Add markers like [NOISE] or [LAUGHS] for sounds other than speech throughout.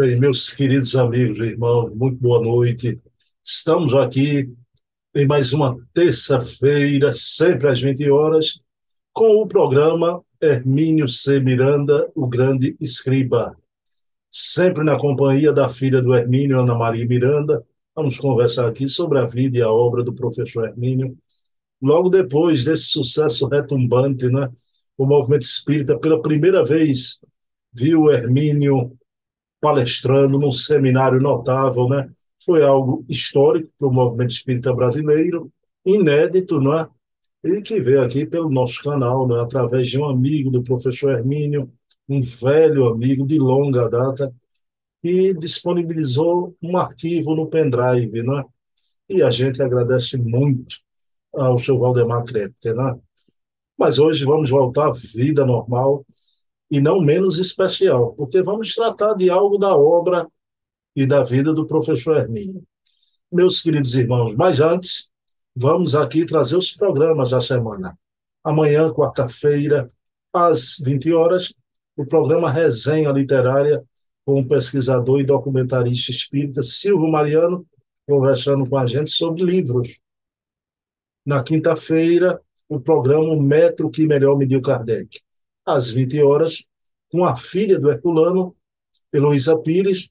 Bem, meus queridos amigos e irmãos, muito boa noite. Estamos aqui em mais uma terça-feira, sempre às 20 horas, com o programa Hermínio C. Miranda, o grande escriba. Sempre na companhia da filha do Hermínio, Ana Maria Miranda, vamos conversar aqui sobre a vida e a obra do professor Hermínio. Logo depois desse sucesso retumbante, né, o movimento espírita, pela primeira vez, viu Hermínio palestrando num seminário notável, né? Foi algo histórico para o movimento espírita brasileiro, inédito, não é? E que veio aqui pelo nosso canal, né? através de um amigo do professor Hermínio, um velho amigo de longa data, que disponibilizou um arquivo no pendrive, né? E a gente agradece muito ao seu Valdemar Krepke, né? Mas hoje vamos voltar à vida normal, e não menos especial, porque vamos tratar de algo da obra e da vida do professor Hermínio. Meus queridos irmãos, mas antes, vamos aqui trazer os programas da semana. Amanhã, quarta-feira, às 20 horas, o programa Resenha Literária com o pesquisador e documentarista espírita Silvio Mariano, conversando com a gente sobre livros. Na quinta-feira, o programa Metro que Melhor Mediu Kardec às 20 horas, com a filha do Herculano, Heloísa Pires,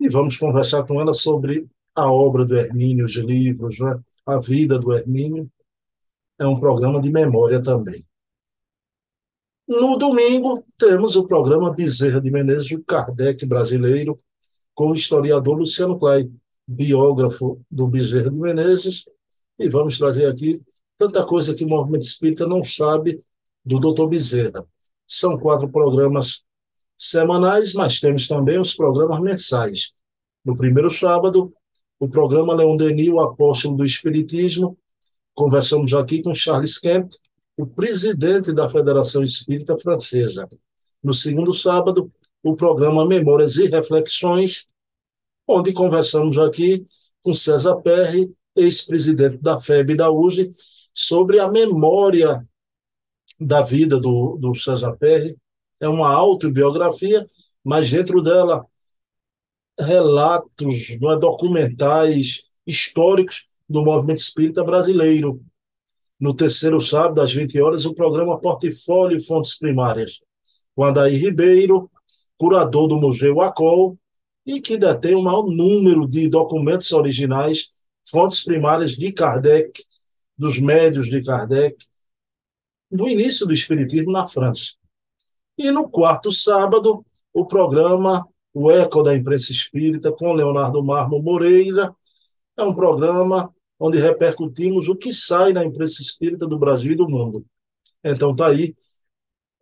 e vamos conversar com ela sobre a obra do Hermínio, os livros, né? a vida do Hermínio. É um programa de memória também. No domingo, temos o programa Bezerra de Menezes, o Kardec brasileiro, com o historiador Luciano Clay, biógrafo do Bezerra de Menezes, e vamos trazer aqui tanta coisa que o movimento espírita não sabe do Dr. Bezerra. São quatro programas semanais, mas temos também os programas mensais. No primeiro sábado, o programa Leon Denis, o apóstolo do Espiritismo. Conversamos aqui com Charles Kemp, o presidente da Federação Espírita Francesa. No segundo sábado, o programa Memórias e Reflexões, onde conversamos aqui com César Perry, ex-presidente da FEB e da USE, sobre a memória da vida do, do César Perry. É uma autobiografia, mas dentro dela relatos não é, documentais históricos do movimento espírita brasileiro. No terceiro sábado, às 20 horas, o programa Portfólio e Fontes Primárias, com Adair Ribeiro, curador do Museu ACOL, e que detém o maior número de documentos originais, fontes primárias de Kardec, dos médios de Kardec, do início do Espiritismo na França. E no quarto sábado, o programa O Eco da Imprensa Espírita, com Leonardo Marmo Moreira. É um programa onde repercutimos o que sai na imprensa espírita do Brasil e do mundo. Então, está aí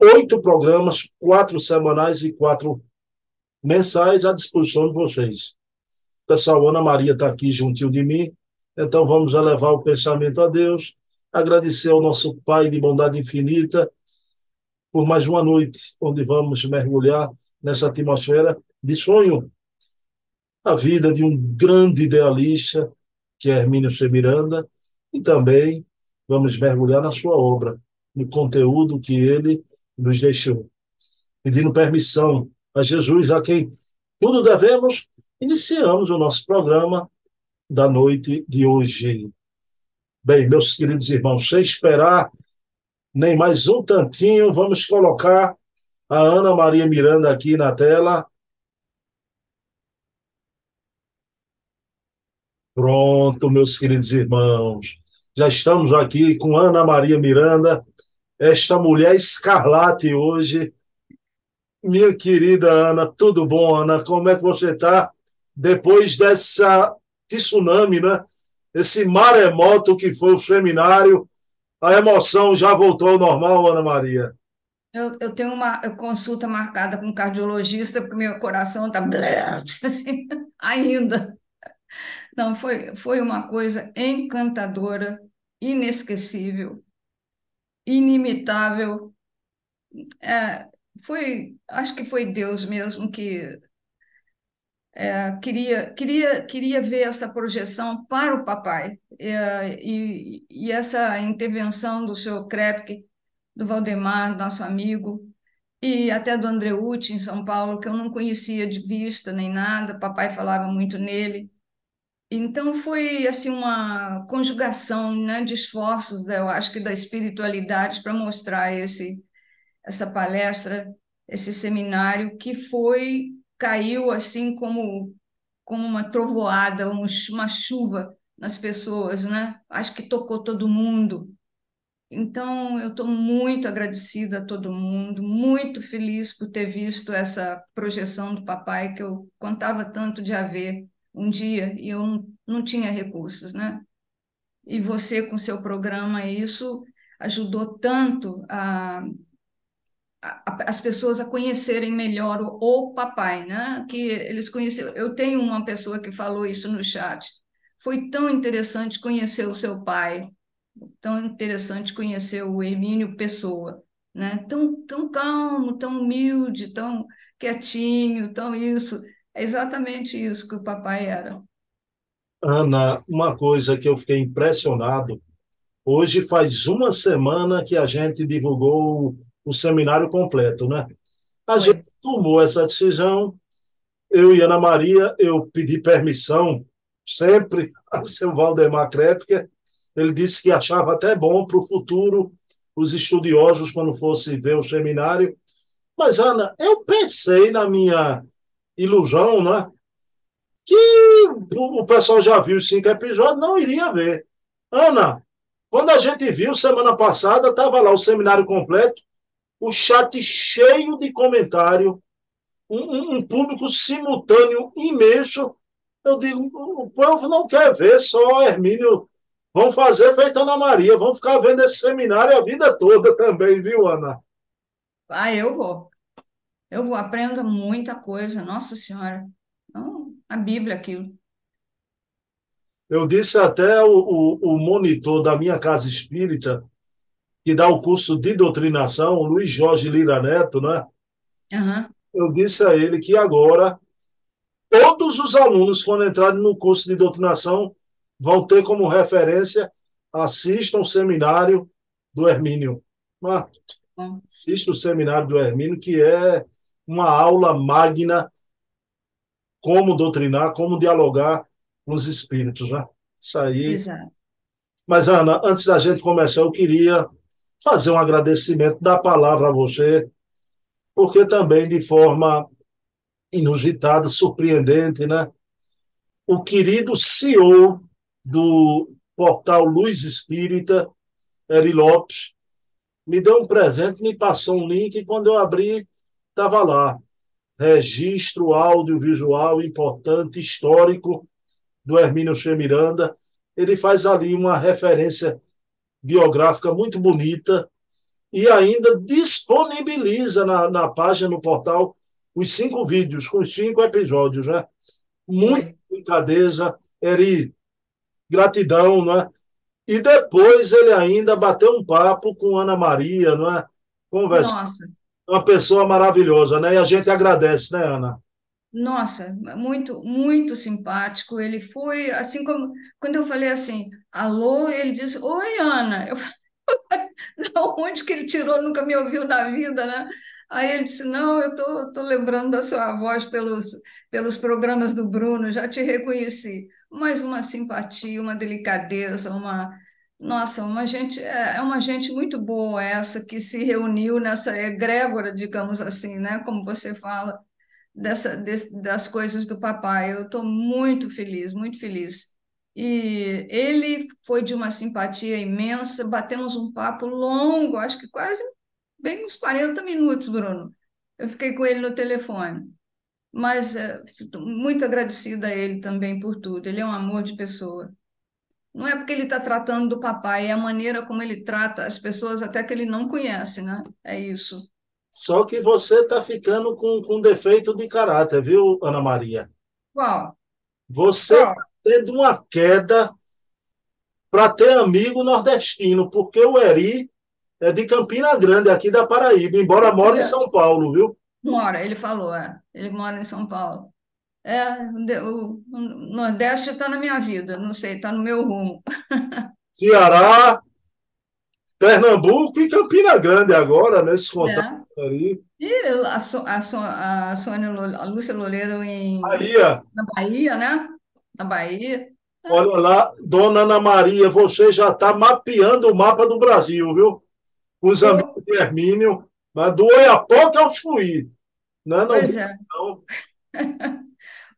oito programas, quatro semanais e quatro mensais à disposição de vocês. Pessoal, Ana Maria está aqui juntinho de mim, então vamos elevar o pensamento a Deus agradecer ao nosso Pai de bondade infinita por mais uma noite onde vamos mergulhar nessa atmosfera de sonho. A vida de um grande idealista, que é Hermínio C. Miranda, e também vamos mergulhar na sua obra, no conteúdo que ele nos deixou. Pedindo permissão a Jesus, a quem tudo devemos, iniciamos o nosso programa da noite de hoje. Bem, meus queridos irmãos, sem esperar nem mais um tantinho, vamos colocar a Ana Maria Miranda aqui na tela. Pronto, meus queridos irmãos. Já estamos aqui com Ana Maria Miranda, esta mulher escarlate hoje. Minha querida Ana, tudo bom, Ana? Como é que você está depois dessa tsunami, né? Esse maremoto que foi o seminário, a emoção já voltou ao normal, Ana Maria? Eu, eu tenho uma consulta marcada com um cardiologista, porque meu coração está assim, [LAUGHS] ainda. Não, foi, foi uma coisa encantadora, inesquecível, inimitável. É, foi, acho que foi Deus mesmo que é, queria, queria, queria ver essa projeção para o papai. É, e, e essa intervenção do senhor Krepke, do Valdemar, nosso amigo, e até do Andreucci, em São Paulo, que eu não conhecia de vista nem nada, papai falava muito nele. Então foi assim uma conjugação né, de esforços, eu acho que da espiritualidade para mostrar esse essa palestra, esse seminário que foi caiu assim como como uma trovoada, uma chuva nas pessoas, né? Acho que tocou todo mundo. Então, eu estou muito agradecida a todo mundo, muito feliz por ter visto essa projeção do papai que eu contava tanto de haver um dia e eu não, não tinha recursos, né? E você, com seu programa, isso ajudou tanto a, a, as pessoas a conhecerem melhor o, o papai, né? Que eles conheceram. Eu tenho uma pessoa que falou isso no chat. Foi tão interessante conhecer o seu pai, tão interessante conhecer o Hermínio Pessoa, né? Tão, tão calmo, tão humilde, tão quietinho, tão isso. É exatamente isso que o papai era. Ana, uma coisa que eu fiquei impressionado. Hoje faz uma semana que a gente divulgou o seminário completo, né? A Foi. gente tomou essa decisão. Eu e Ana Maria, eu pedi permissão sempre [LAUGHS] a seu Valdemar Krepker, ele disse que achava até bom para o futuro os estudiosos, quando fosse ver o seminário. Mas, Ana, eu pensei na minha ilusão, né? Que o pessoal já viu os cinco episódios, não iria ver. Ana, quando a gente viu semana passada, estava lá o seminário completo, o chat cheio de comentário, um, um, público simultâneo imenso. Eu digo, o povo não quer ver só Hermínio Vão fazer feito Ana Maria, vão ficar vendo esse seminário a vida toda também, viu, Ana? Ah, eu vou. Eu vou, aprendo muita coisa, Nossa Senhora. Não, a Bíblia aquilo. Eu disse até o, o, o monitor da minha casa espírita, que dá o curso de doutrinação, o Luiz Jorge Lira Neto, né? Uhum. Eu disse a ele que agora todos os alunos, quando entrarem no curso de doutrinação, vão ter como referência, assistam o seminário do Hermínio. Assista o seminário do Hermínio, que é uma aula magna como doutrinar, como dialogar com os espíritos, né? Isso aí. Exato. Mas, Ana, antes da gente começar, eu queria fazer um agradecimento, dar a palavra a você, porque também, de forma inusitada, surpreendente, né? O querido CEO do portal Luz Espírita, Eri Lopes, me deu um presente, me passou um link e quando eu abri, estava lá. Registro audiovisual importante, histórico, do Hermínio Che Miranda. Ele faz ali uma referência biográfica muito bonita e ainda disponibiliza na, na página, no portal, os cinco vídeos, com os cinco episódios. Né? Muita delicadeza. Eri, gratidão, não é? E depois ele ainda bateu um papo com Ana Maria, não é? Conversa. Nossa. Uma pessoa maravilhosa, né? E a gente agradece, né, Ana? Nossa, muito, muito simpático. Ele foi, assim como quando eu falei assim, alô, ele disse, oi, Ana. Eu falei, [LAUGHS] onde que ele tirou? Nunca me ouviu na vida, né? Aí ele disse, não, eu tô, tô lembrando da sua voz pelos, pelos programas do Bruno, já te reconheci mas uma simpatia, uma delicadeza, uma nossa, uma gente é, é uma gente muito boa essa que se reuniu nessa egrégora, digamos assim, né? Como você fala dessa das coisas do papai. Eu estou muito feliz, muito feliz. E ele foi de uma simpatia imensa, batemos um papo longo, acho que quase bem uns 40 minutos, Bruno. Eu fiquei com ele no telefone mas é, muito agradecida a ele também por tudo. Ele é um amor de pessoa. Não é porque ele está tratando do papai, é a maneira como ele trata as pessoas até que ele não conhece, né? É isso. Só que você está ficando com, com defeito de caráter, viu, Ana Maria? Qual? Você está tendo uma queda para ter amigo nordestino, porque o Eri é de Campina Grande, aqui da Paraíba, embora more em São Paulo, viu? Mora, ele falou, é. Ele mora em São Paulo. É, o Nordeste está na minha vida, não sei, está no meu rumo. [LAUGHS] Ceará. Pernambuco e Campina Grande agora, nesse né, contato é. ali. E a, so, a, so, a Sônia, a Lúcia Loureiro em Bahia. na Bahia, né? Na Bahia. Olha lá, dona Ana Maria, você já está mapeando o mapa do Brasil, viu? Os amigos de Hermínio, mas do Oiapoque ao Chuí. Não, é não, pois é. Não.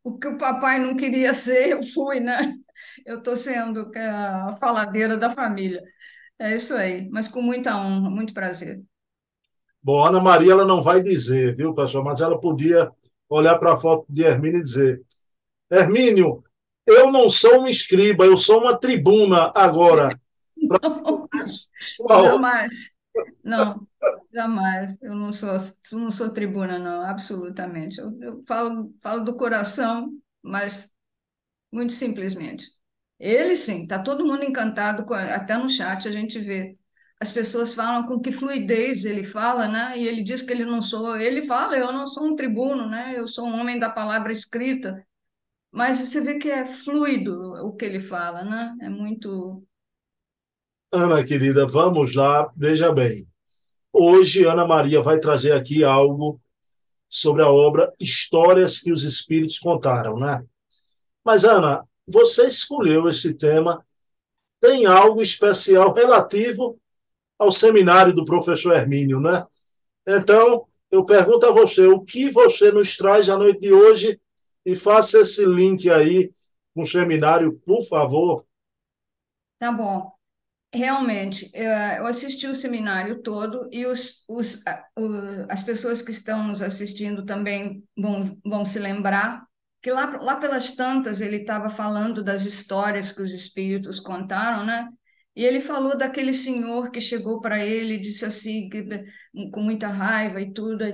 o que o papai não queria ser, eu fui, né? Eu estou sendo a faladeira da família. É isso aí, mas com muita honra, muito prazer. Bom, Ana Maria ela não vai dizer, viu, pessoal? Mas ela podia olhar para a foto de Hermínio e dizer: Hermínio, eu não sou um escriba, eu sou uma tribuna agora. [LAUGHS] Não, jamais. Não, jamais. Eu não sou, não sou tribuna, não, absolutamente. Eu, eu falo, falo do coração, mas muito simplesmente. Ele sim, está todo mundo encantado, com, até no chat a gente vê. As pessoas falam com que fluidez ele fala, né? E ele diz que ele não sou, ele fala, eu não sou um tribuno, né? Eu sou um homem da palavra escrita. Mas você vê que é fluido o que ele fala, né? É muito. Ana, querida, vamos lá, veja bem. Hoje, Ana Maria vai trazer aqui algo sobre a obra Histórias que os Espíritos Contaram, né? Mas, Ana, você escolheu esse tema, tem algo especial relativo ao seminário do professor Hermínio, né? Então, eu pergunto a você, o que você nos traz à noite de hoje e faça esse link aí com o seminário, por favor. Tá bom. Realmente, eu assisti o seminário todo e os, os, as pessoas que estão nos assistindo também vão, vão se lembrar que lá, lá pelas tantas ele estava falando das histórias que os espíritos contaram, né? E ele falou daquele senhor que chegou para ele e disse assim, que, com muita raiva e tudo.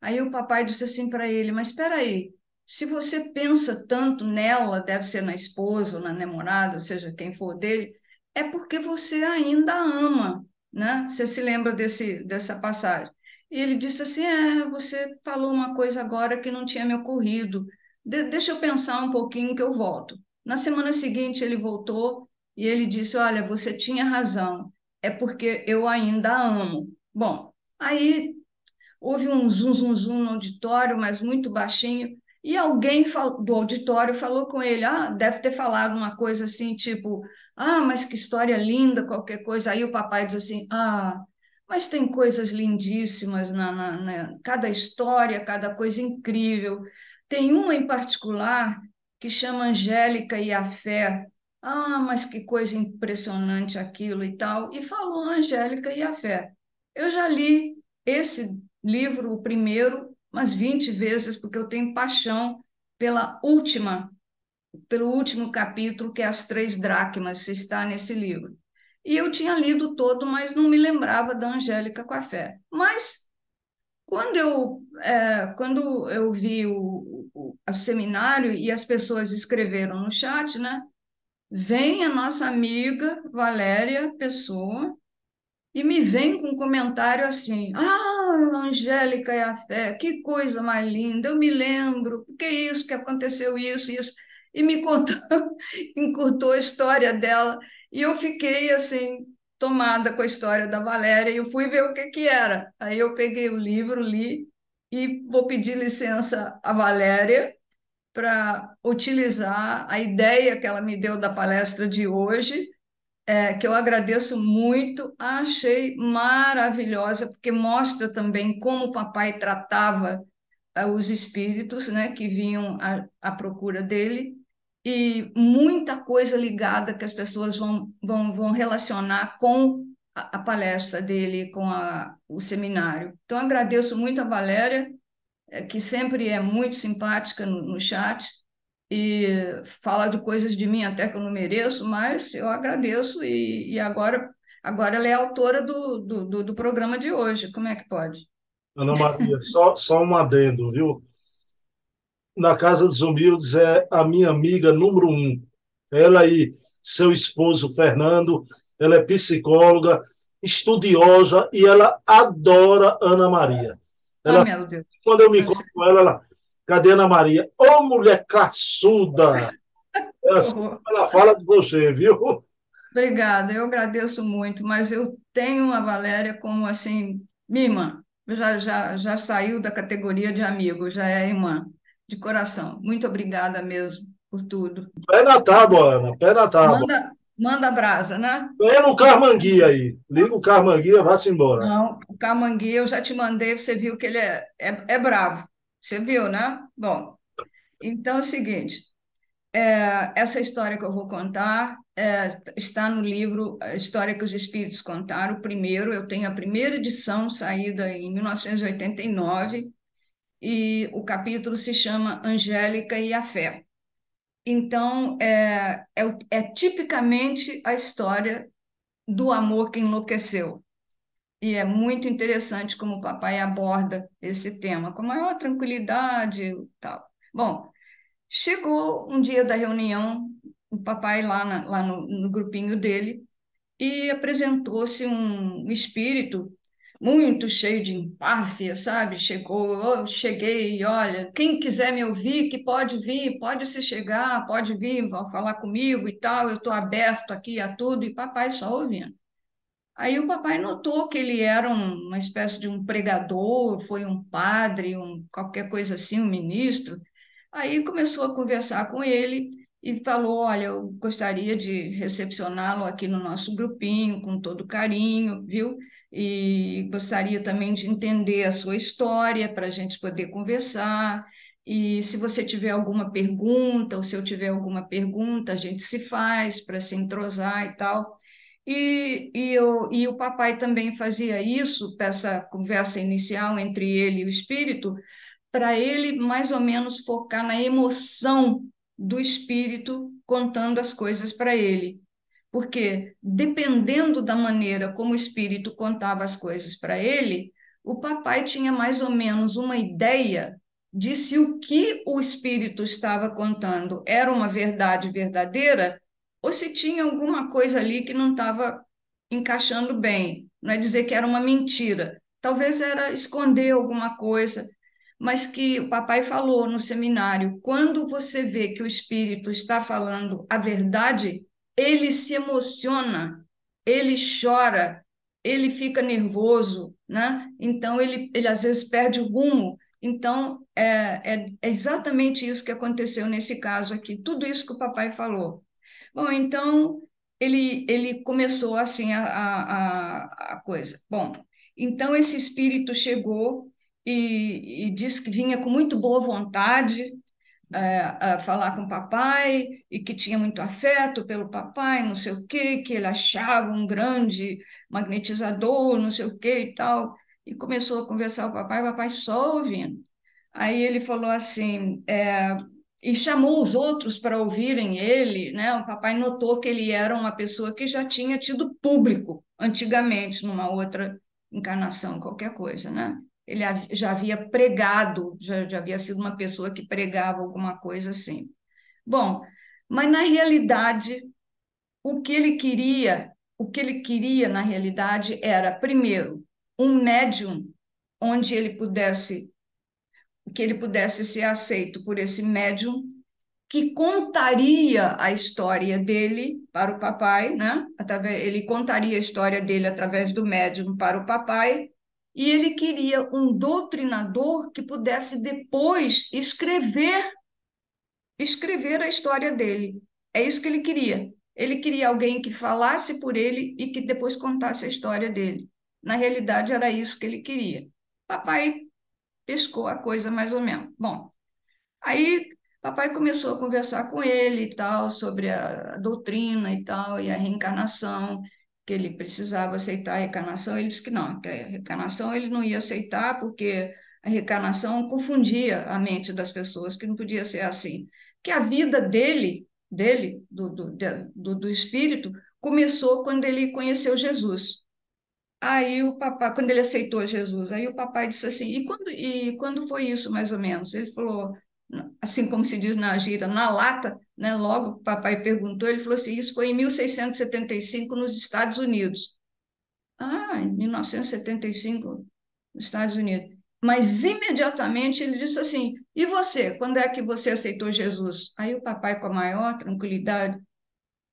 Aí o papai disse assim para ele: Mas espera aí, se você pensa tanto nela, deve ser na esposa ou na namorada, seja quem for dele, é porque você ainda ama, né? Você se lembra desse, dessa passagem? E ele disse assim: É, você falou uma coisa agora que não tinha me ocorrido de, deixa eu pensar um pouquinho que eu volto. Na semana seguinte, ele voltou e ele disse: Olha, você tinha razão, é porque eu ainda amo. Bom, aí houve um zum, zum, zum no auditório, mas muito baixinho, e alguém do auditório falou com ele: Ah, deve ter falado uma coisa assim, tipo, ah, mas que história linda, qualquer coisa. Aí o papai diz assim: Ah, mas tem coisas lindíssimas na, na, na cada história, cada coisa incrível. Tem uma em particular que chama Angélica e a Fé. Ah, mas que coisa impressionante aquilo e tal. E falou Angélica e a Fé. Eu já li esse livro, o primeiro, umas 20 vezes, porque eu tenho paixão pela última, pelo último capítulo, que é As Três Dracmas, se está nesse livro. E eu tinha lido todo, mas não me lembrava da Angélica com a Fé. Mas quando eu, é, quando eu vi o, o, o, seminário e as pessoas escreveram no chat, né? Vem a nossa amiga Valéria Pessoa e me vem com um comentário assim: Ah, Angélica e a fé, que coisa mais linda, eu me lembro, que isso, que aconteceu isso, isso. E me contou, [LAUGHS] encurtou a história dela. E eu fiquei assim, tomada com a história da Valéria e eu fui ver o que, que era. Aí eu peguei o livro, li e vou pedir licença à Valéria para utilizar a ideia que ela me deu da palestra de hoje, é, que eu agradeço muito, achei maravilhosa, porque mostra também como o papai tratava é, os espíritos né, que vinham à, à procura dele e muita coisa ligada que as pessoas vão, vão, vão relacionar com a, a palestra dele, com a, o seminário. Então, agradeço muito a Valéria, que sempre é muito simpática no, no chat e fala de coisas de mim até que eu não mereço, mas eu agradeço e, e agora, agora ela é autora do, do, do, do programa de hoje. Como é que pode? Ana Maria, [LAUGHS] só, só um adendo, viu? na Casa dos Humildes é a minha amiga número um. Ela e seu esposo Fernando, ela é psicóloga, estudiosa e ela adora Ana Maria. Ela, meu Deus. Quando eu me encontro com ela, ela, cadê Ana Maria? Ô, oh, mulher caçuda! [LAUGHS] Ela, ela fala de você, viu? Obrigada, eu agradeço muito, mas eu tenho a Valéria como assim, minha irmã, já, já, já saiu da categoria de amigo, já é irmã, de coração. Muito obrigada mesmo por tudo. Pé na tábua, Ana, pé na tábua. Manda, manda brasa, né? Pé no Carmangui aí. Liga o Carmangui e vá-se embora. Não, o Carmangui eu já te mandei, você viu que ele é, é, é bravo. Você viu, né? Bom, então é o seguinte, é, essa história que eu vou contar é, está no livro A História que os Espíritos Contaram, o primeiro, eu tenho a primeira edição saída em 1989, e o capítulo se chama Angélica e a Fé. Então, é, é, é tipicamente a história do amor que enlouqueceu. E é muito interessante como o papai aborda esse tema, com maior tranquilidade tal. Bom, Chegou um dia da reunião, o papai lá, na, lá no, no grupinho dele, e apresentou-se um espírito muito cheio de empáfia, sabe? Chegou, eu cheguei, olha, quem quiser me ouvir, que pode vir, pode se chegar, pode vir, falar comigo e tal, eu estou aberto aqui a tudo, e papai só ouvindo. Aí o papai notou que ele era uma espécie de um pregador, foi um padre, um, qualquer coisa assim, um ministro, Aí começou a conversar com ele e falou: Olha, eu gostaria de recepcioná-lo aqui no nosso grupinho com todo carinho, viu? E gostaria também de entender a sua história para a gente poder conversar. E se você tiver alguma pergunta, ou se eu tiver alguma pergunta, a gente se faz para se entrosar e tal. E, e, eu, e o papai também fazia isso, essa conversa inicial entre ele e o espírito, para ele mais ou menos focar na emoção do espírito contando as coisas para ele. Porque, dependendo da maneira como o espírito contava as coisas para ele, o papai tinha mais ou menos uma ideia de se o que o espírito estava contando era uma verdade verdadeira ou se tinha alguma coisa ali que não estava encaixando bem. Não é dizer que era uma mentira, talvez era esconder alguma coisa, mas que o papai falou no seminário: quando você vê que o espírito está falando a verdade, ele se emociona, ele chora, ele fica nervoso, né? Então ele, ele às vezes perde o rumo. Então é, é, é exatamente isso que aconteceu nesse caso aqui, tudo isso que o papai falou. Bom, então ele, ele começou assim a, a, a coisa. Bom, então esse espírito chegou e, e disse que vinha com muito boa vontade é, falar com o papai e que tinha muito afeto pelo papai, não sei o quê, que ele achava um grande magnetizador, não sei o quê e tal. E começou a conversar com o papai, o papai só ouvindo. Aí ele falou assim, é, e chamou os outros para ouvirem ele, né? O papai notou que ele era uma pessoa que já tinha tido público antigamente, numa outra encarnação, qualquer coisa, né? Ele já havia pregado, já, já havia sido uma pessoa que pregava alguma coisa assim. Bom, mas na realidade, o que ele queria, o que ele queria na realidade era, primeiro, um médium onde ele pudesse que ele pudesse ser aceito por esse médium que contaria a história dele para o papai, né? Ele contaria a história dele através do médium para o papai e ele queria um doutrinador que pudesse depois escrever escrever a história dele. É isso que ele queria. Ele queria alguém que falasse por ele e que depois contasse a história dele. Na realidade, era isso que ele queria. Papai pescou a coisa mais ou menos. Bom, aí papai começou a conversar com ele e tal, sobre a doutrina e tal, e a reencarnação, que ele precisava aceitar a reencarnação, ele disse que não, que a reencarnação ele não ia aceitar porque a reencarnação confundia a mente das pessoas, que não podia ser assim. Que a vida dele, dele, do, do, do, do espírito, começou quando ele conheceu Jesus. Aí o papai, quando ele aceitou Jesus, aí o papai disse assim, e quando, e quando foi isso, mais ou menos? Ele falou, assim como se diz na gira, na lata, né? Logo o papai perguntou, ele falou assim: isso foi em 1675 nos Estados Unidos. Ah, em 1975 nos Estados Unidos. Mas imediatamente ele disse assim: e você? Quando é que você aceitou Jesus? Aí o papai, com a maior tranquilidade,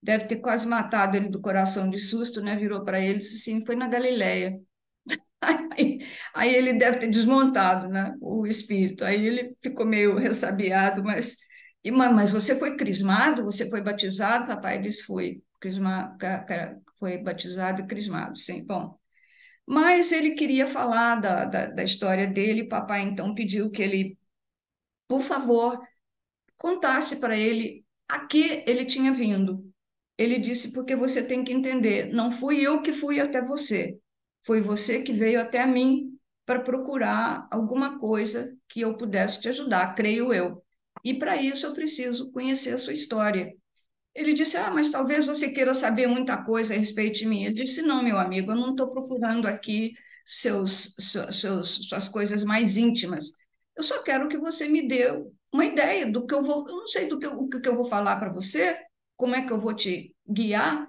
deve ter quase matado ele do coração de susto, né? Virou para ele e disse assim: foi na Galileia. Aí, aí, ele deve ter desmontado né, o espírito. Aí ele ficou meio ressabiado, mas, e, mas você foi crismado? Você foi batizado? Papai disse: foi. Crisma, foi batizado e crismado, sim. Bom, mas ele queria falar da, da, da história dele. Papai então pediu que ele, por favor, contasse para ele a que ele tinha vindo. Ele disse: porque você tem que entender, não fui eu que fui até você, foi você que veio até mim para procurar alguma coisa que eu pudesse te ajudar, creio eu. E para isso eu preciso conhecer a sua história. Ele disse: Ah, mas talvez você queira saber muita coisa a respeito de mim. Eu disse: Não, meu amigo, eu não estou procurando aqui seus, seus, suas coisas mais íntimas. Eu só quero que você me dê uma ideia do que eu vou. Eu não sei do que, o que eu vou falar para você, como é que eu vou te guiar.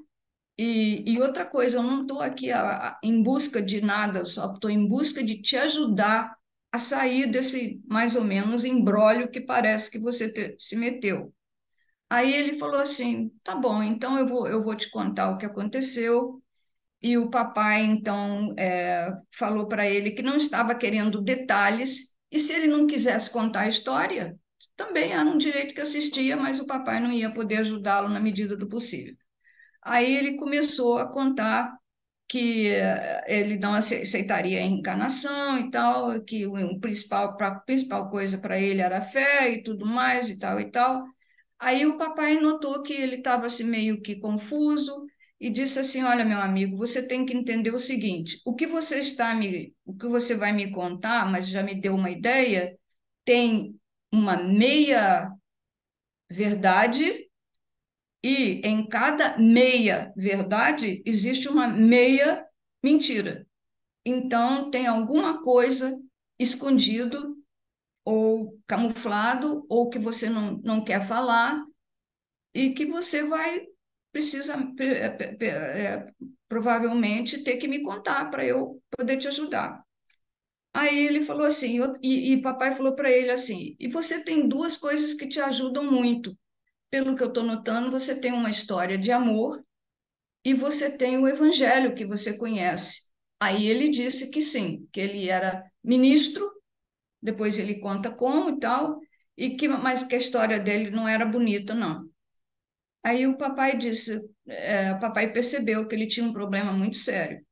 E, e outra coisa, eu não estou aqui a, a, em busca de nada, só estou em busca de te ajudar a sair desse mais ou menos embrólio que parece que você te, se meteu. Aí ele falou assim: tá bom, então eu vou, eu vou te contar o que aconteceu. E o papai, então, é, falou para ele que não estava querendo detalhes, e se ele não quisesse contar a história, também era um direito que assistia, mas o papai não ia poder ajudá-lo na medida do possível. Aí ele começou a contar que eh, ele não aceitaria a encarnação e tal, que o principal, a principal coisa para ele era a fé e tudo mais e tal e tal. Aí o papai notou que ele estava assim, meio que confuso e disse assim: Olha, meu amigo, você tem que entender o seguinte: o que você está me, o que você vai me contar, mas já me deu uma ideia, tem uma meia verdade e em cada meia verdade existe uma meia mentira. Então tem alguma coisa escondido ou camuflado, ou que você não, não quer falar, e que você vai precisa é, provavelmente ter que me contar para eu poder te ajudar. Aí ele falou assim, eu, e, e papai falou para ele assim: e você tem duas coisas que te ajudam muito. Pelo que eu estou notando, você tem uma história de amor e você tem o evangelho que você conhece. Aí ele disse que sim, que ele era ministro depois ele conta como e tal, e que, mas que a história dele não era bonita, não. Aí o papai disse, é, o papai percebeu que ele tinha um problema muito sério.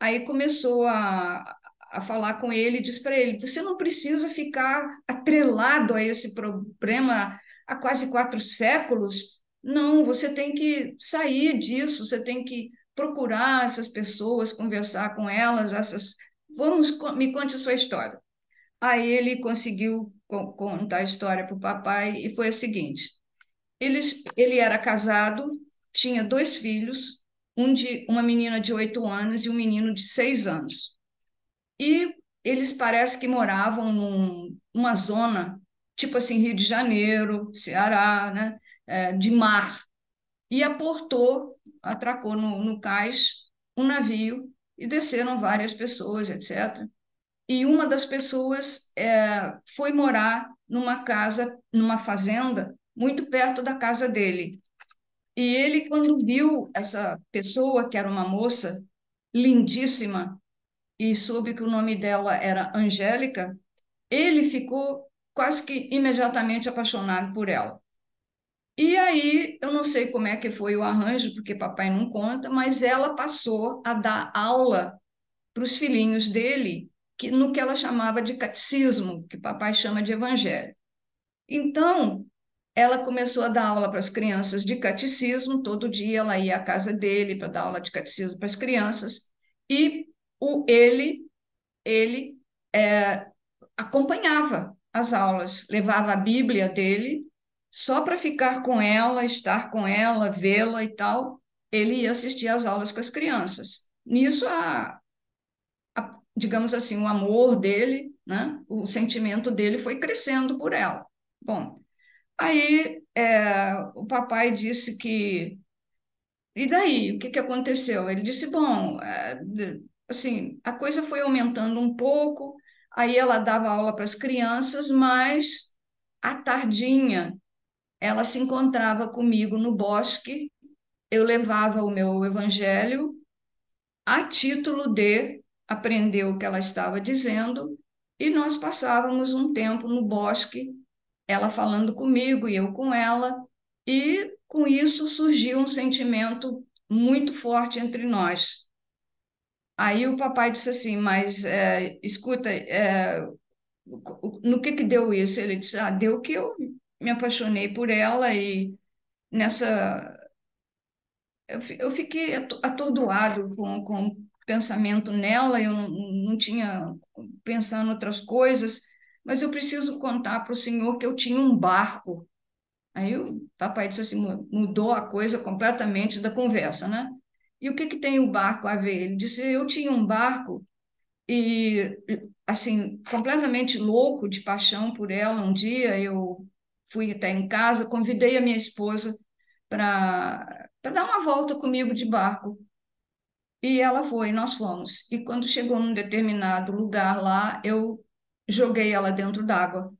Aí começou a, a falar com ele e disse para ele: Você não precisa ficar atrelado a esse problema há quase quatro séculos. Não, você tem que sair disso, você tem que procurar essas pessoas, conversar com elas. Essas... Vamos, me conte a sua história. Aí ele conseguiu contar a história para o papai e foi a seguinte: ele, ele era casado, tinha dois filhos, um de uma menina de oito anos e um menino de seis anos. E eles parece que moravam num, numa zona, tipo assim, Rio de Janeiro, Ceará, né? É, de mar. E aportou, atracou no, no cais um navio e desceram várias pessoas, etc e uma das pessoas é, foi morar numa casa, numa fazenda, muito perto da casa dele. E ele, quando viu essa pessoa, que era uma moça lindíssima, e soube que o nome dela era Angélica, ele ficou quase que imediatamente apaixonado por ela. E aí, eu não sei como é que foi o arranjo, porque papai não conta, mas ela passou a dar aula para os filhinhos dele que, no que ela chamava de catecismo, que papai chama de evangelho. Então, ela começou a dar aula para as crianças de catecismo, todo dia ela ia à casa dele para dar aula de catecismo para as crianças, e o, ele, ele é, acompanhava as aulas, levava a Bíblia dele, só para ficar com ela, estar com ela, vê-la e tal, ele ia assistir às aulas com as crianças. Nisso, a, digamos assim, o amor dele, né? o sentimento dele foi crescendo por ela. Bom, aí é, o papai disse que. E daí? O que, que aconteceu? Ele disse: bom, é, assim, a coisa foi aumentando um pouco, aí ela dava aula para as crianças, mas à tardinha ela se encontrava comigo no bosque. Eu levava o meu evangelho a título de aprender o que ela estava dizendo. E nós passávamos um tempo no bosque, ela falando comigo e eu com ela, e com isso surgiu um sentimento muito forte entre nós. Aí o papai disse assim, mas é, escuta, é, no que que deu isso? Ele disse, ah, deu que eu me apaixonei por ela e nessa eu fiquei atordoado com, com pensamento nela, eu não, não tinha pensando outras coisas, mas eu preciso contar para o senhor que eu tinha um barco. Aí o papai disse assim, mudou a coisa completamente da conversa, né? E o que, que tem o barco a ver? Ele disse, eu tinha um barco e, assim, completamente louco de paixão por ela. Um dia eu fui até em casa, convidei a minha esposa para dar uma volta comigo de barco. E ela foi, nós fomos. E quando chegou num determinado lugar lá, eu joguei ela dentro d'água.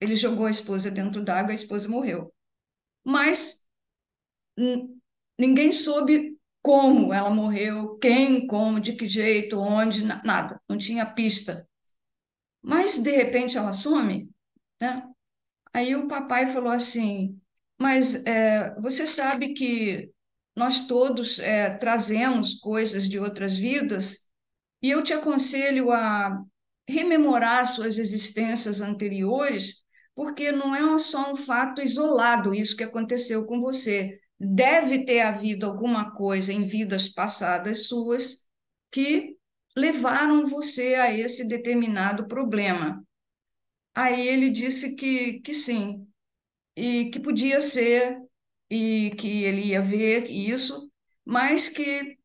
Ele jogou a esposa dentro d'água, a esposa morreu. Mas ninguém soube como ela morreu, quem, como, de que jeito, onde, nada, não tinha pista. Mas de repente ela some, né? Aí o papai falou assim: Mas é, você sabe que nós todos é, trazemos coisas de outras vidas, e eu te aconselho a rememorar suas existências anteriores, porque não é só um fato isolado isso que aconteceu com você. Deve ter havido alguma coisa em vidas passadas suas que levaram você a esse determinado problema. Aí ele disse que, que sim, e que podia ser, e que ele ia ver isso, mas que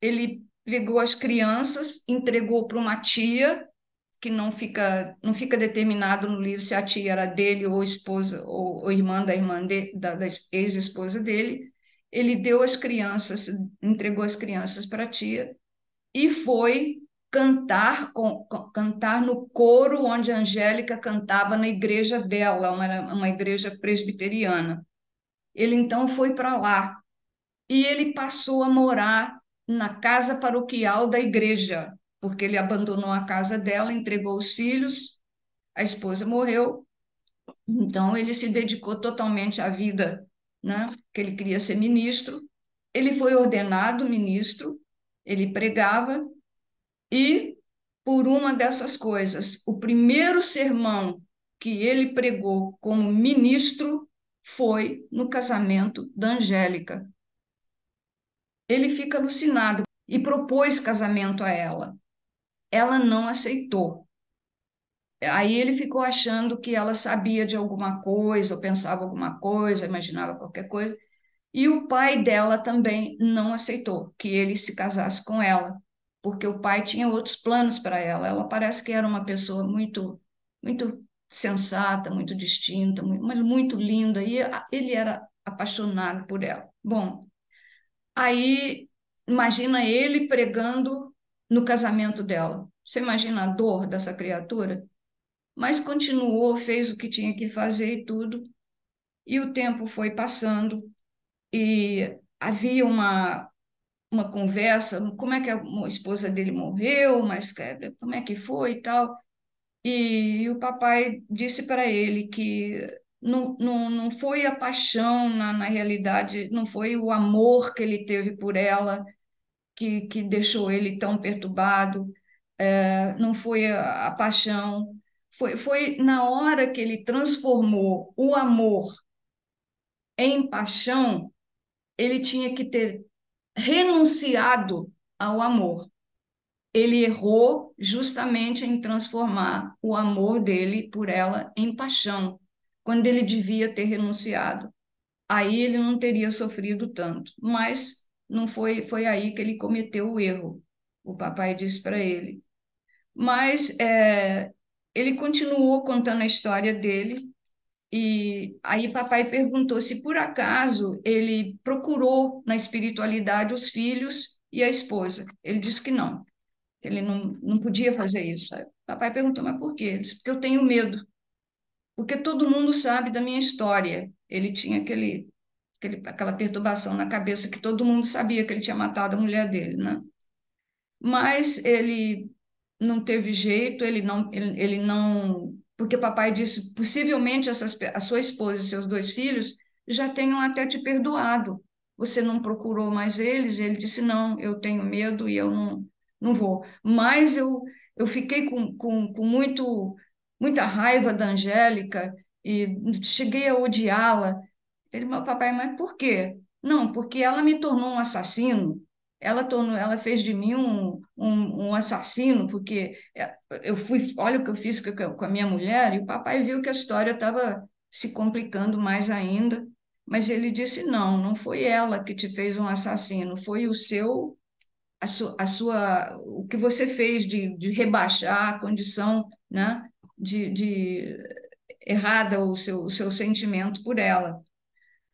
ele pegou as crianças, entregou para uma tia, que não fica, não fica determinado no livro se a tia era dele ou esposa ou, ou irmã da irmã de, da, da ex-esposa dele. Ele deu as crianças, entregou as crianças para a tia e foi cantar com, cantar no coro onde a Angélica cantava na igreja dela, uma, uma igreja presbiteriana. Ele então foi para lá e ele passou a morar na casa paroquial da igreja, porque ele abandonou a casa dela, entregou os filhos, a esposa morreu, então ele se dedicou totalmente à vida, né? Que ele queria ser ministro. Ele foi ordenado ministro, ele pregava e, por uma dessas coisas, o primeiro sermão que ele pregou como ministro foi no casamento da Angélica. Ele fica alucinado e propôs casamento a ela. Ela não aceitou. Aí ele ficou achando que ela sabia de alguma coisa, ou pensava alguma coisa, imaginava qualquer coisa. E o pai dela também não aceitou que ele se casasse com ela porque o pai tinha outros planos para ela. Ela parece que era uma pessoa muito, muito sensata, muito distinta, muito, muito linda, e ele era apaixonado por ela. Bom, aí imagina ele pregando no casamento dela. Você imagina a dor dessa criatura? Mas continuou, fez o que tinha que fazer e tudo. E o tempo foi passando e havia uma uma conversa, como é que a esposa dele morreu, mas como é que foi e tal. E, o papai disse para ele que não, não, não foi a paixão, na, na realidade, não foi o amor que ele teve por ela que, que deixou ele tão perturbado, é, não foi a, a paixão, foi, foi na hora que ele transformou o amor em paixão, ele tinha que ter renunciado ao amor. Ele errou justamente em transformar o amor dele por ela em paixão, quando ele devia ter renunciado. Aí ele não teria sofrido tanto, mas não foi foi aí que ele cometeu o erro. O papai disse para ele. Mas é, ele continuou contando a história dele e aí papai perguntou se por acaso ele procurou na espiritualidade os filhos e a esposa. Ele disse que não, ele não, não podia fazer isso. Papai perguntou, mas por quê? Ele disse, porque eu tenho medo. Porque todo mundo sabe da minha história. Ele tinha aquele, aquele, aquela perturbação na cabeça que todo mundo sabia que ele tinha matado a mulher dele, né? Mas ele não teve jeito, ele não, ele, ele não, porque papai disse, possivelmente essas, a sua esposa e seus dois filhos já tenham até te perdoado. Você não procurou mais eles? Ele disse, não, eu tenho medo e eu não, não vou. Mas eu, eu fiquei com, com, com muito, muita raiva da Angélica e cheguei a odiá-la. Ele, meu papai, mas por quê? Não, porque ela me tornou um assassino. Ela tornou, ela fez de mim um, um, um assassino, porque é, eu fui, olha o que eu fiz com a minha mulher, e o papai viu que a história estava se complicando mais ainda. Mas ele disse: não, não foi ela que te fez um assassino, foi o seu, a, a sua, o que você fez de, de rebaixar a condição, né, de, de errada o seu, o seu sentimento por ela.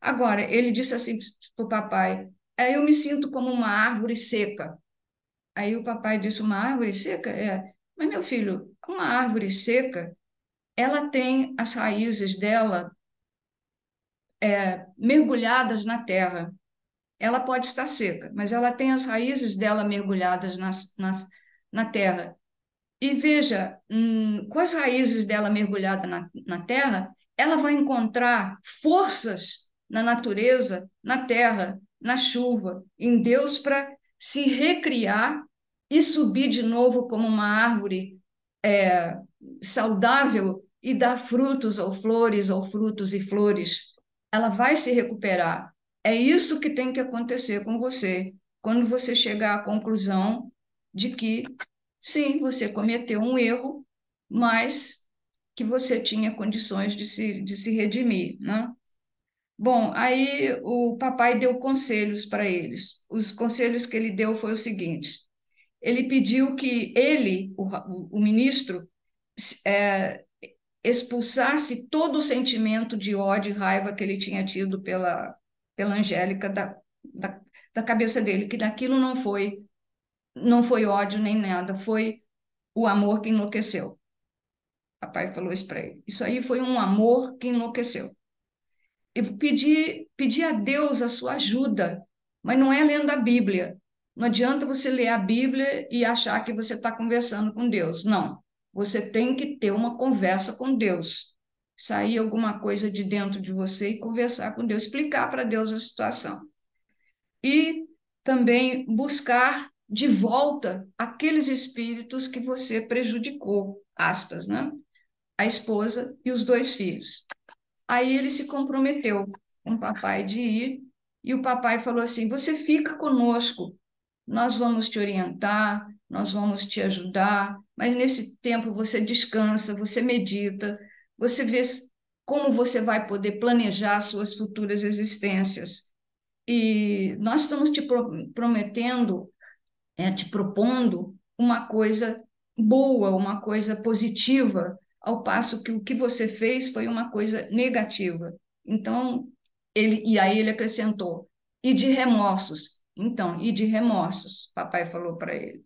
Agora, ele disse assim para o papai: é, Eu me sinto como uma árvore seca. Aí o papai disse: Uma árvore seca? É. Mas, meu filho, uma árvore seca, ela tem as raízes dela é, mergulhadas na terra. Ela pode estar seca, mas ela tem as raízes dela mergulhadas na, na, na terra. E veja, hum, com as raízes dela mergulhadas na, na terra, ela vai encontrar forças na natureza, na terra, na chuva, em Deus para se recriar e subir de novo como uma árvore é, saudável e dar frutos ou flores ou frutos e flores. Ela vai se recuperar. É isso que tem que acontecer com você quando você chegar à conclusão de que sim, você cometeu um erro, mas que você tinha condições de se, de se redimir, né? Bom, aí o papai deu conselhos para eles. Os conselhos que ele deu foi o seguinte: ele pediu que ele, o, o ministro, é, expulsasse todo o sentimento de ódio e raiva que ele tinha tido pela, pela Angélica da, da, da cabeça dele, que daquilo não foi não foi ódio nem nada, foi o amor que enlouqueceu. Papai falou isso para ele. Isso aí foi um amor que enlouqueceu eu pedi, pedi a Deus a sua ajuda, mas não é lendo a Bíblia. Não adianta você ler a Bíblia e achar que você está conversando com Deus. Não. Você tem que ter uma conversa com Deus. Sair alguma coisa de dentro de você e conversar com Deus, explicar para Deus a situação. E também buscar de volta aqueles espíritos que você prejudicou, aspas, né? A esposa e os dois filhos. Aí ele se comprometeu com o papai de ir, e o papai falou assim: Você fica conosco, nós vamos te orientar, nós vamos te ajudar, mas nesse tempo você descansa, você medita, você vê como você vai poder planejar suas futuras existências. E nós estamos te prometendo, é, te propondo uma coisa boa, uma coisa positiva ao passo que o que você fez foi uma coisa negativa. Então, ele e aí ele acrescentou: e de remorsos. Então, e de remorsos, papai falou para ele.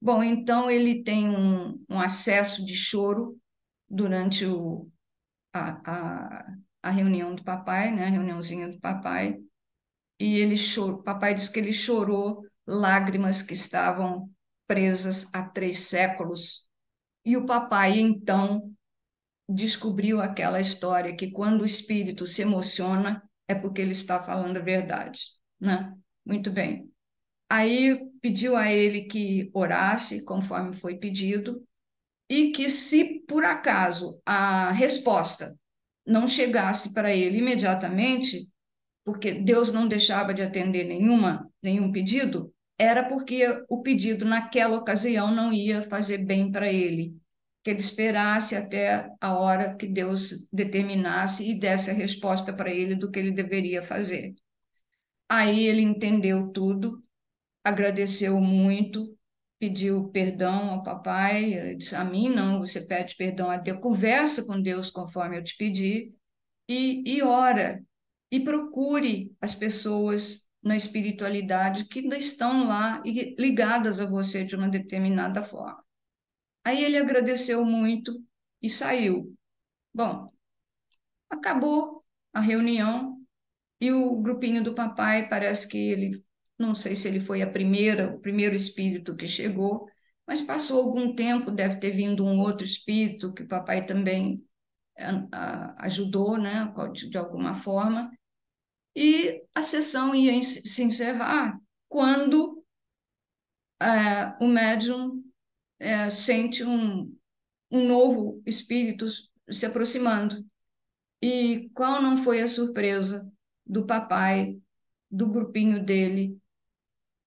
Bom, então ele tem um, um acesso de choro durante o, a, a, a reunião do papai, né, a reuniãozinha do papai, e ele chorou, papai disse que ele chorou lágrimas que estavam presas há três séculos e o papai, então, descobriu aquela história que quando o espírito se emociona é porque ele está falando a verdade, né? Muito bem. Aí pediu a ele que orasse conforme foi pedido e que se por acaso a resposta não chegasse para ele imediatamente, porque Deus não deixava de atender nenhuma nenhum pedido, era porque o pedido naquela ocasião não ia fazer bem para ele, que ele esperasse até a hora que Deus determinasse e desse a resposta para ele do que ele deveria fazer. Aí ele entendeu tudo, agradeceu muito, pediu perdão ao papai, disse a mim não, você pede perdão a Deus, conversa com Deus conforme eu te pedi e, e ora e procure as pessoas na espiritualidade que ainda estão lá e ligadas a você de uma determinada forma. Aí ele agradeceu muito e saiu. Bom, acabou a reunião E o grupinho do papai parece que ele, não sei se ele foi a primeira, o primeiro espírito que chegou, mas passou algum tempo, deve ter vindo um outro espírito que o papai também ajudou, né, de alguma forma, e a sessão ia se encerrar quando é, o médium é, sente um, um novo espírito se aproximando. E qual não foi a surpresa do papai, do grupinho dele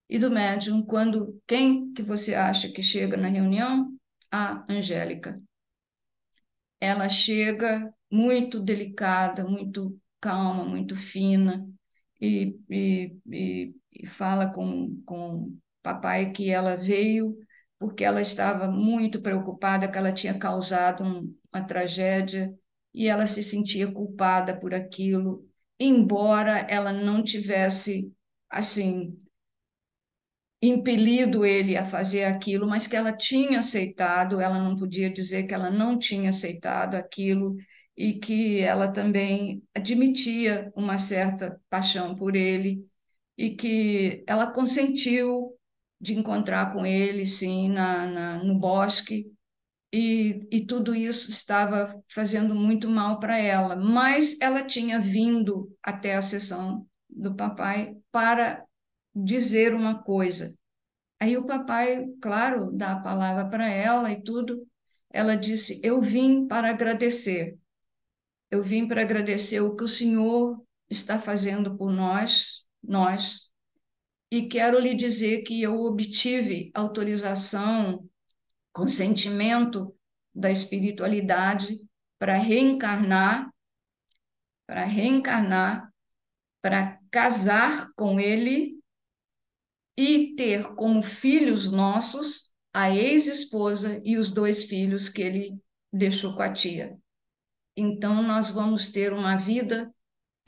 e do médium quando quem que você acha que chega na reunião? A Angélica. Ela chega muito delicada, muito calma, muito fina e, e, e, e fala com, com papai que ela veio porque ela estava muito preocupada que ela tinha causado um, uma tragédia e ela se sentia culpada por aquilo, embora ela não tivesse assim impelido ele a fazer aquilo, mas que ela tinha aceitado, ela não podia dizer que ela não tinha aceitado aquilo e que ela também admitia uma certa paixão por ele e que ela consentiu de encontrar com ele, sim, na, na no bosque, e, e tudo isso estava fazendo muito mal para ela, mas ela tinha vindo até a sessão do papai para dizer uma coisa. Aí o papai, claro, dá a palavra para ela e tudo. Ela disse: Eu vim para agradecer. Eu vim para agradecer o que o Senhor está fazendo por nós, nós, e quero lhe dizer que eu obtive autorização, consentimento da espiritualidade para reencarnar, para reencarnar, para casar com ele e ter como filhos nossos a ex-esposa e os dois filhos que ele deixou com a tia. Então, nós vamos ter uma vida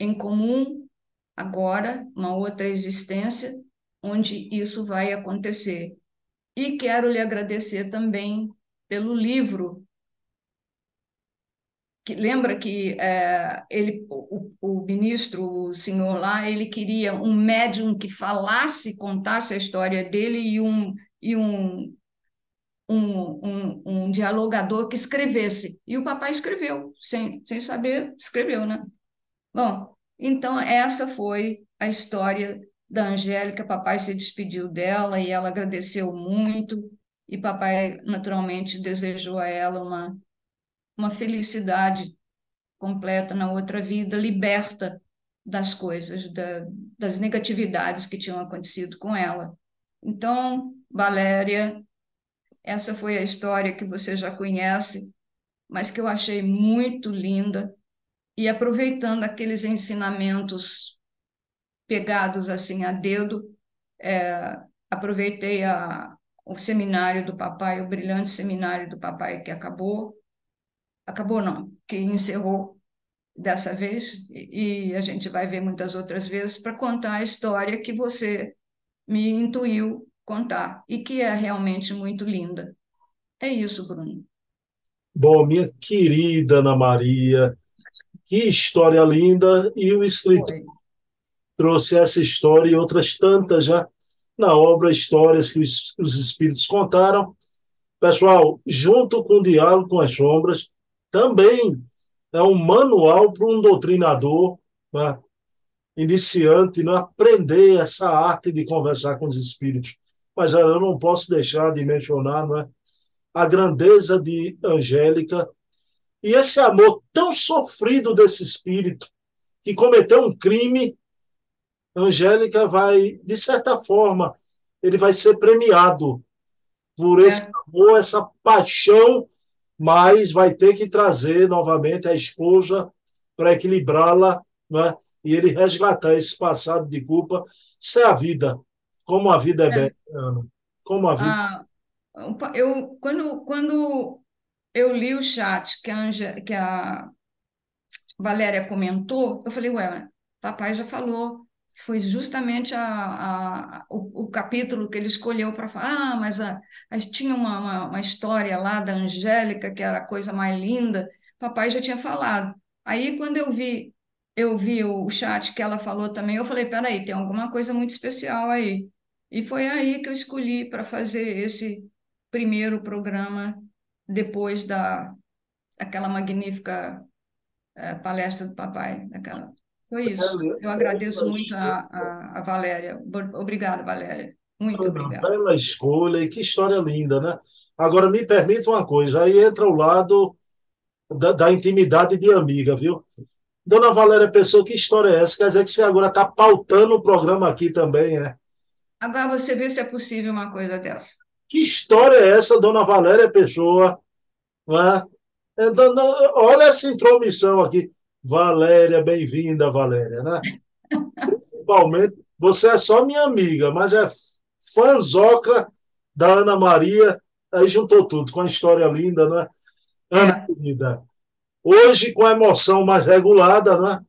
em comum agora, uma outra existência, onde isso vai acontecer. E quero lhe agradecer também pelo livro que lembra que é, ele, o, o, ministro, o senhor lá, ele queria um médium que falasse, contasse a história dele e um, e um, um, um, um dialogador que escrevesse. E o papai escreveu, sem, sem saber, escreveu, né? Bom, então essa foi a história da Angélica. Papai se despediu dela e ela agradeceu muito. E papai, naturalmente, desejou a ela uma uma felicidade completa na outra vida, liberta das coisas, da, das negatividades que tinham acontecido com ela. Então, Valéria, essa foi a história que você já conhece, mas que eu achei muito linda. E aproveitando aqueles ensinamentos pegados assim a dedo, é, aproveitei a, o seminário do papai, o brilhante seminário do papai que acabou, acabou não, que encerrou dessa vez e a gente vai ver muitas outras vezes para contar a história que você me intuiu contar e que é realmente muito linda. É isso, Bruno. Bom, minha querida Ana Maria, que história linda e o escritor Foi. trouxe essa história e outras tantas já na obra Histórias que os, os Espíritos contaram. Pessoal, junto com o Diálogo com as Sombras, também é um manual para um doutrinador né, iniciante né, aprender essa arte de conversar com os espíritos. Mas eu não posso deixar de mencionar não é, a grandeza de Angélica e esse amor tão sofrido desse espírito que cometeu um crime. Angélica vai, de certa forma, ele vai ser premiado por esse é. amor, essa paixão mas vai ter que trazer novamente a esposa para equilibrá-la né? e ele resgatar esse passado de culpa. Isso é a vida. Como a vida é, é. bela, Ana. Como a vida. Ah, eu, quando, quando eu li o chat que a, Ange, que a Valéria comentou, eu falei, ué, papai já falou foi justamente a, a, o, o, capítulo que ele escolheu para falar, ah, mas a, a tinha uma, uma, uma, história lá da Angélica, que era a coisa mais linda, papai já tinha falado. Aí, quando eu vi eu vi o chat que ela falou também, eu falei, peraí, tem alguma coisa muito especial aí. E foi aí que eu escolhi para fazer esse primeiro programa depois da aquela magnífica é, palestra do papai, daquela. Foi isso. Eu agradeço muito a, a, a Valéria. Obrigada, Valéria. Muito obrigada. Bela escolha e que história linda, né? Agora, me permite uma coisa, aí entra o lado da, da intimidade de amiga, viu? Dona Valéria Pessoa, que história é essa? Quer dizer que você agora está pautando o programa aqui também, é? Agora você vê se é possível uma coisa dessa. Que história é essa, Dona Valéria Pessoa? Né? Olha essa intromissão aqui. Valéria, bem-vinda, Valéria, né? [LAUGHS] Principalmente, você é só minha amiga, mas é fanzoca da Ana Maria, aí juntou tudo, com a história linda, né? Ana é. querida, hoje com a emoção mais regulada, né?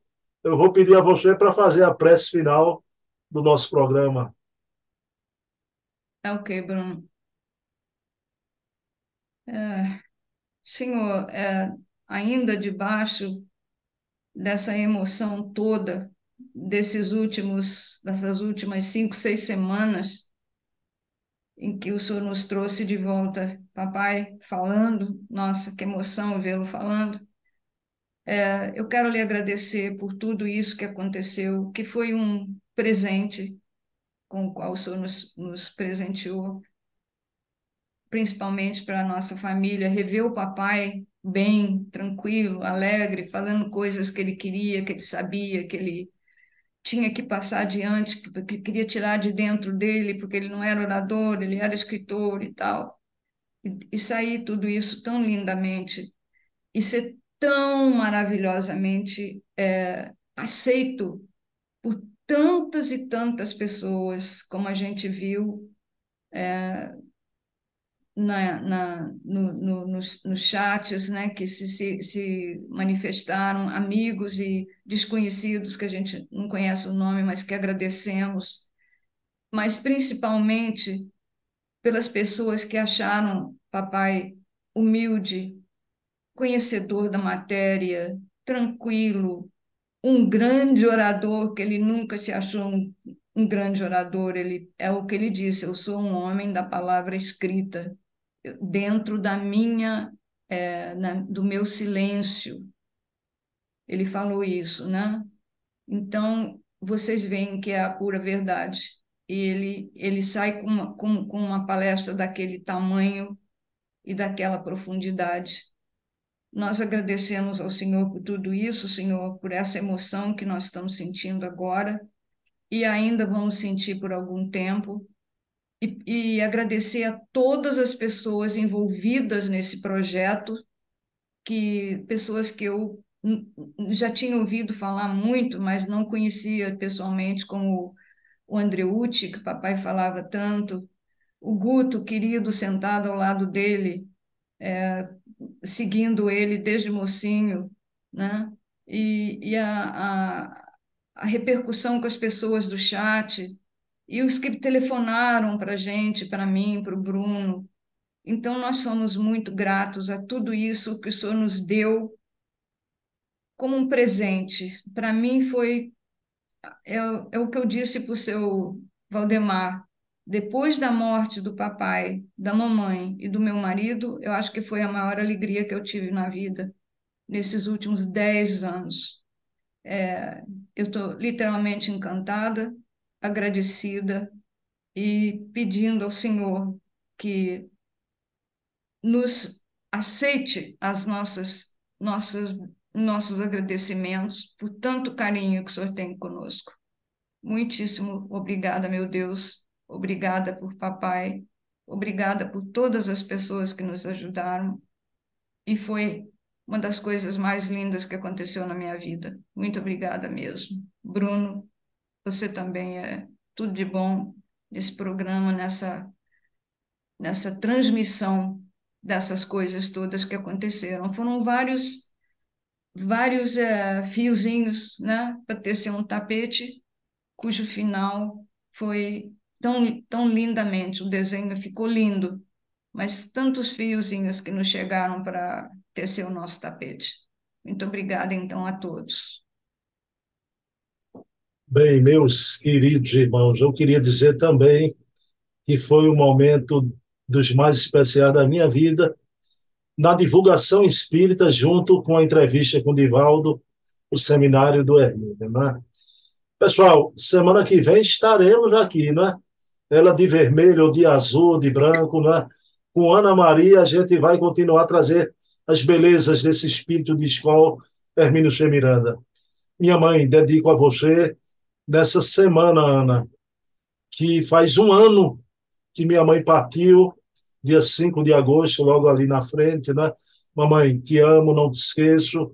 Eu vou pedir a você para fazer a prece final do nosso programa. É ok, Bruno. É, senhor, é, ainda debaixo dessa emoção toda, desses últimos, dessas últimas cinco, seis semanas, em que o Senhor nos trouxe de volta, papai, falando, nossa, que emoção vê-lo falando. É, eu quero lhe agradecer por tudo isso que aconteceu, que foi um presente com o qual o Senhor nos, nos presenteou, principalmente para a nossa família, rever o papai bem, tranquilo, alegre, falando coisas que ele queria, que ele sabia, que ele tinha que passar adiante, que queria tirar de dentro dele, porque ele não era orador, ele era escritor e tal. E, e sair tudo isso tão lindamente e ser tão maravilhosamente é, aceito por tantas e tantas pessoas, como a gente viu é, na, na, no, no, nos, nos chats né, que se, se, se, manifestaram, amigos e desconhecidos que a gente não conhece o nome, mas que agradecemos, mas principalmente pelas pessoas que acharam papai humilde, conhecedor da matéria, tranquilo, um grande orador, que ele nunca se achou um, um grande orador, ele é o que ele disse, eu sou um homem da palavra escrita, dentro da minha, é, na, do meu silêncio. Ele falou isso, né? Então, vocês veem que é a pura verdade. E ele, ele sai com uma, com, com uma palestra daquele tamanho e daquela profundidade. Nós agradecemos ao Senhor por tudo isso, Senhor, por essa emoção que nós estamos sentindo agora e ainda vamos sentir por algum tempo. E, e agradecer a todas as pessoas envolvidas nesse projeto, que pessoas que eu já tinha ouvido falar muito, mas não conhecia pessoalmente, como o Andreucci, que papai falava tanto, o Guto, querido, sentado ao lado dele, é, seguindo ele desde mocinho, né? E, e a, a, a repercussão com as pessoas do chat, e os que telefonaram para a gente, para mim, para o Bruno. Então, nós somos muito gratos a tudo isso que o Senhor nos deu como um presente. Para mim, foi. É, é o que eu disse para o seu Valdemar. Depois da morte do papai, da mamãe e do meu marido, eu acho que foi a maior alegria que eu tive na vida nesses últimos dez anos. É, eu estou literalmente encantada agradecida e pedindo ao Senhor que nos aceite as nossas nossas nossos agradecimentos por tanto carinho que o Senhor tem conosco. Muitíssimo obrigada, meu Deus. Obrigada por papai. Obrigada por todas as pessoas que nos ajudaram. E foi uma das coisas mais lindas que aconteceu na minha vida. Muito obrigada mesmo. Bruno, você também é tudo de bom nesse programa, nessa, nessa transmissão dessas coisas todas que aconteceram. Foram vários, vários é, fiozinhos né, para tecer um tapete, cujo final foi tão, tão lindamente, o desenho ficou lindo, mas tantos fiozinhos que nos chegaram para tecer o nosso tapete. Muito obrigada, então, a todos. Bem, meus queridos irmãos, eu queria dizer também que foi um momento dos mais especiais da minha vida, na divulgação espírita, junto com a entrevista com o Divaldo, o seminário do Hermínio. Né? Pessoal, semana que vem estaremos aqui, né? Ela de vermelho, ou de azul, de branco, né? Com Ana Maria, a gente vai continuar a trazer as belezas desse espírito de escola, Hermínio C. Miranda. Minha mãe, dedico a você nessa semana, Ana, que faz um ano que minha mãe partiu, dia 5 de agosto, logo ali na frente, né? Mamãe, te amo, não te esqueço.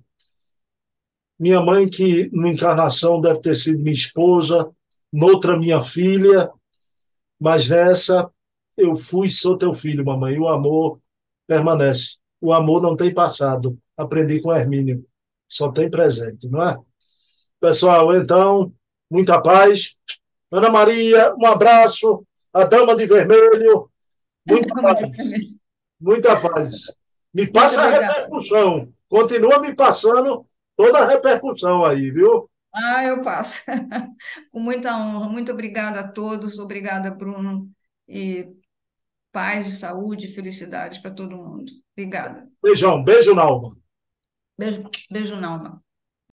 Minha mãe, que na encarnação deve ter sido minha esposa, noutra minha filha, mas nessa eu fui e sou teu filho, mamãe. E o amor permanece. O amor não tem passado. Aprendi com Hermínio. Só tem presente, não é? Pessoal, então, muita paz. Ana Maria, um abraço. A Dama de Vermelho, muita paz. Muita paz. Me passa a repercussão. Continua me passando toda a repercussão aí, viu? Ah, eu passo. [LAUGHS] Com muita honra. Muito obrigada a todos. Obrigada, Bruno. E paz, saúde e felicidade para todo mundo. Obrigada. Beijão. Beijo, Nalma. Beijo, beijo, Nalma.